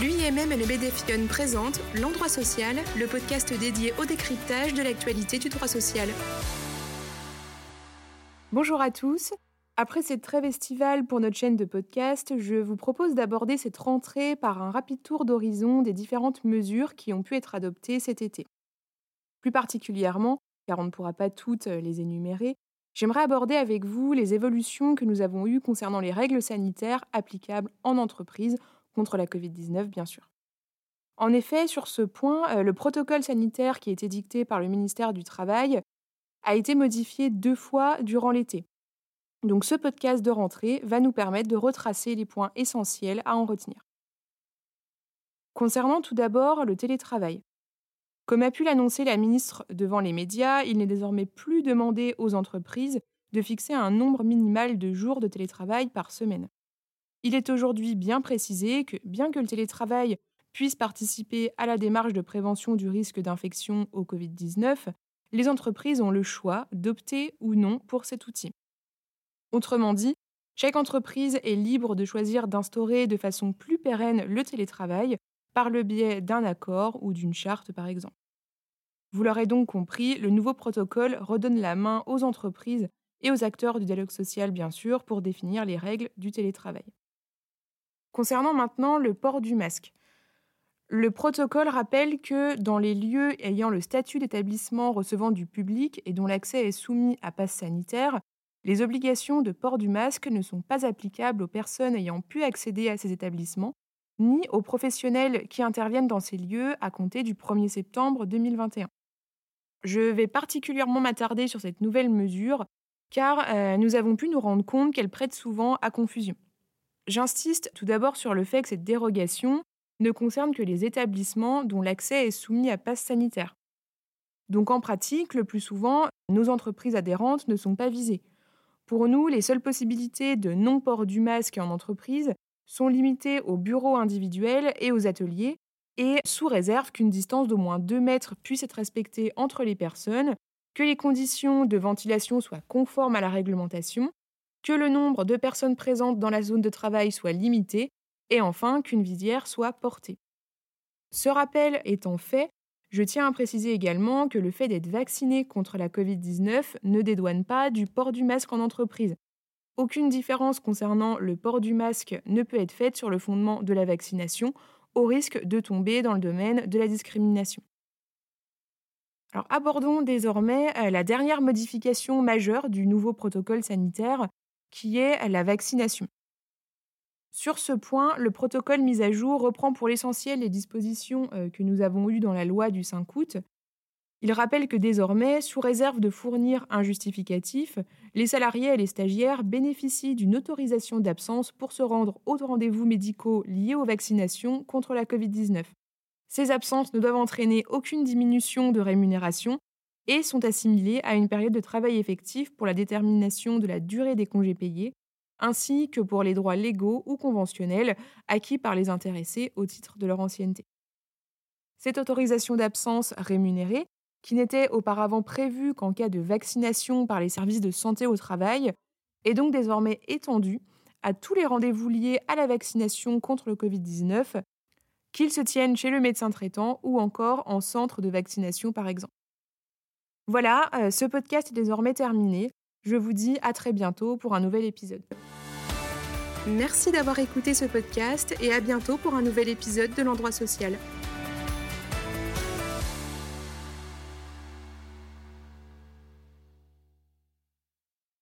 L'UIMM et le BDFION présentent L'Endroit Social, le podcast dédié au décryptage de l'actualité du droit social. Bonjour à tous. Après cette trêve estivale pour notre chaîne de podcast, je vous propose d'aborder cette rentrée par un rapide tour d'horizon des différentes mesures qui ont pu être adoptées cet été. Plus particulièrement, car on ne pourra pas toutes les énumérer, j'aimerais aborder avec vous les évolutions que nous avons eues concernant les règles sanitaires applicables en entreprise contre la Covid-19, bien sûr. En effet, sur ce point, euh, le protocole sanitaire qui a été dicté par le ministère du Travail a été modifié deux fois durant l'été. Donc ce podcast de rentrée va nous permettre de retracer les points essentiels à en retenir. Concernant tout d'abord le télétravail. Comme a pu l'annoncer la ministre devant les médias, il n'est désormais plus demandé aux entreprises de fixer un nombre minimal de jours de télétravail par semaine. Il est aujourd'hui bien précisé que, bien que le télétravail puisse participer à la démarche de prévention du risque d'infection au Covid-19, les entreprises ont le choix d'opter ou non pour cet outil. Autrement dit, chaque entreprise est libre de choisir d'instaurer de façon plus pérenne le télétravail par le biais d'un accord ou d'une charte par exemple. Vous l'aurez donc compris, le nouveau protocole redonne la main aux entreprises et aux acteurs du dialogue social bien sûr pour définir les règles du télétravail. Concernant maintenant le port du masque. Le protocole rappelle que dans les lieux ayant le statut d'établissement recevant du public et dont l'accès est soumis à passe sanitaire, les obligations de port du masque ne sont pas applicables aux personnes ayant pu accéder à ces établissements, ni aux professionnels qui interviennent dans ces lieux à compter du 1er septembre 2021. Je vais particulièrement m'attarder sur cette nouvelle mesure car euh, nous avons pu nous rendre compte qu'elle prête souvent à confusion. J'insiste tout d'abord sur le fait que cette dérogation ne concerne que les établissements dont l'accès est soumis à passe sanitaire. Donc en pratique, le plus souvent, nos entreprises adhérentes ne sont pas visées. Pour nous, les seules possibilités de non-port du masque en entreprise sont limitées aux bureaux individuels et aux ateliers, et sous réserve qu'une distance d'au moins 2 mètres puisse être respectée entre les personnes, que les conditions de ventilation soient conformes à la réglementation que le nombre de personnes présentes dans la zone de travail soit limité et enfin qu'une visière soit portée. Ce rappel étant fait, je tiens à préciser également que le fait d'être vacciné contre la Covid-19 ne dédouane pas du port du masque en entreprise. Aucune différence concernant le port du masque ne peut être faite sur le fondement de la vaccination, au risque de tomber dans le domaine de la discrimination. Alors abordons désormais euh, la dernière modification majeure du nouveau protocole sanitaire qui est la vaccination. Sur ce point, le protocole mis à jour reprend pour l'essentiel les dispositions euh, que nous avons eues dans la loi du 5 août. Il rappelle que désormais, sous réserve de fournir un justificatif, les salariés et les stagiaires bénéficient d'une autorisation d'absence pour se rendre aux rendez-vous médicaux liés aux vaccinations contre la Covid-19. Ces absences ne doivent entraîner aucune diminution de rémunération et sont assimilés à une période de travail effectif pour la détermination de la durée des congés payés, ainsi que pour les droits légaux ou conventionnels acquis par les intéressés au titre de leur ancienneté. Cette autorisation d'absence rémunérée, qui n'était auparavant prévue qu'en cas de vaccination par les services de santé au travail, est donc désormais étendue à tous les rendez-vous liés à la vaccination contre le Covid-19, qu'ils se tiennent chez le médecin traitant ou encore en centre de vaccination par exemple. Voilà, euh, ce podcast est désormais terminé. Je vous dis à très bientôt pour un nouvel épisode. Merci d'avoir écouté ce podcast et à bientôt pour un nouvel épisode de l'endroit social.